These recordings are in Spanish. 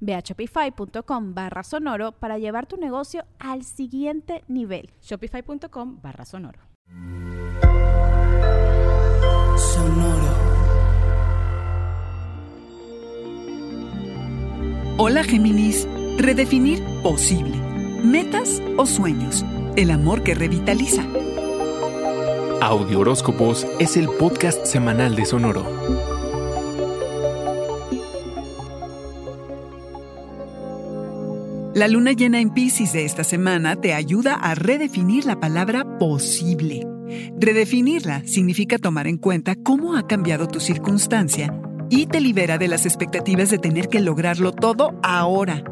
Ve a shopify.com barra sonoro para llevar tu negocio al siguiente nivel. Shopify.com barra sonoro. Sonoro. Hola Géminis. Redefinir posible. Metas o sueños. El amor que revitaliza. Audio Horóscopos es el podcast semanal de Sonoro. La luna llena en Pisces de esta semana te ayuda a redefinir la palabra posible. Redefinirla significa tomar en cuenta cómo ha cambiado tu circunstancia y te libera de las expectativas de tener que lograrlo todo ahora.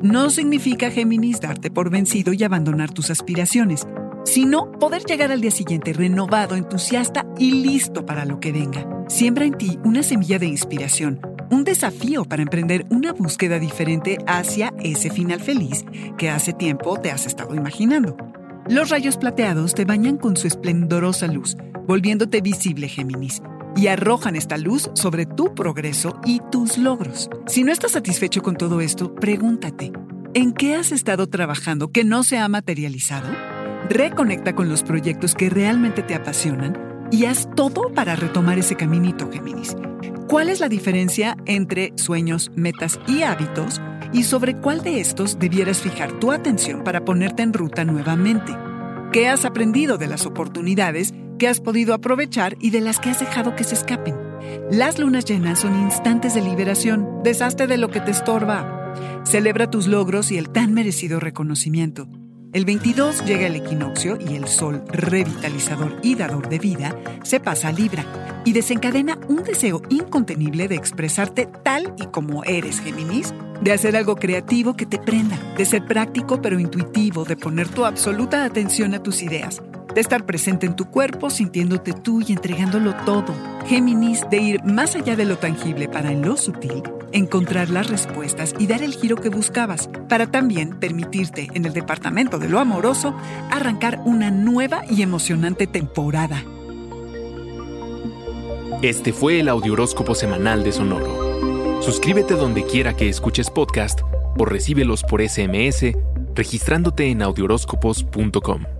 No significa, Géminis, darte por vencido y abandonar tus aspiraciones, sino poder llegar al día siguiente renovado, entusiasta y listo para lo que venga. Siembra en ti una semilla de inspiración un desafío para emprender una búsqueda diferente hacia ese final feliz que hace tiempo te has estado imaginando. Los rayos plateados te bañan con su esplendorosa luz, volviéndote visible, Géminis, y arrojan esta luz sobre tu progreso y tus logros. Si no estás satisfecho con todo esto, pregúntate, ¿en qué has estado trabajando que no se ha materializado? Reconecta con los proyectos que realmente te apasionan y haz todo para retomar ese caminito, Géminis. ¿Cuál es la diferencia entre sueños, metas y hábitos? Y sobre cuál de estos debieras fijar tu atención para ponerte en ruta nuevamente. ¿Qué has aprendido de las oportunidades que has podido aprovechar y de las que has dejado que se escapen? Las lunas llenas son instantes de liberación. Deshazte de lo que te estorba. Celebra tus logros y el tan merecido reconocimiento. El 22 llega el equinoccio y el sol revitalizador y dador de vida se pasa a Libra y desencadena un deseo incontenible de expresarte tal y como eres, Géminis, de hacer algo creativo que te prenda, de ser práctico pero intuitivo, de poner tu absoluta atención a tus ideas, de estar presente en tu cuerpo, sintiéndote tú y entregándolo todo. Géminis, de ir más allá de lo tangible para en lo sutil, encontrar las respuestas y dar el giro que buscabas, para también permitirte, en el departamento de lo amoroso, arrancar una nueva y emocionante temporada. Este fue el Audioróscopo Semanal de Sonoro. Suscríbete donde quiera que escuches podcast o recíbelos por SMS registrándote en audioróscopos.com.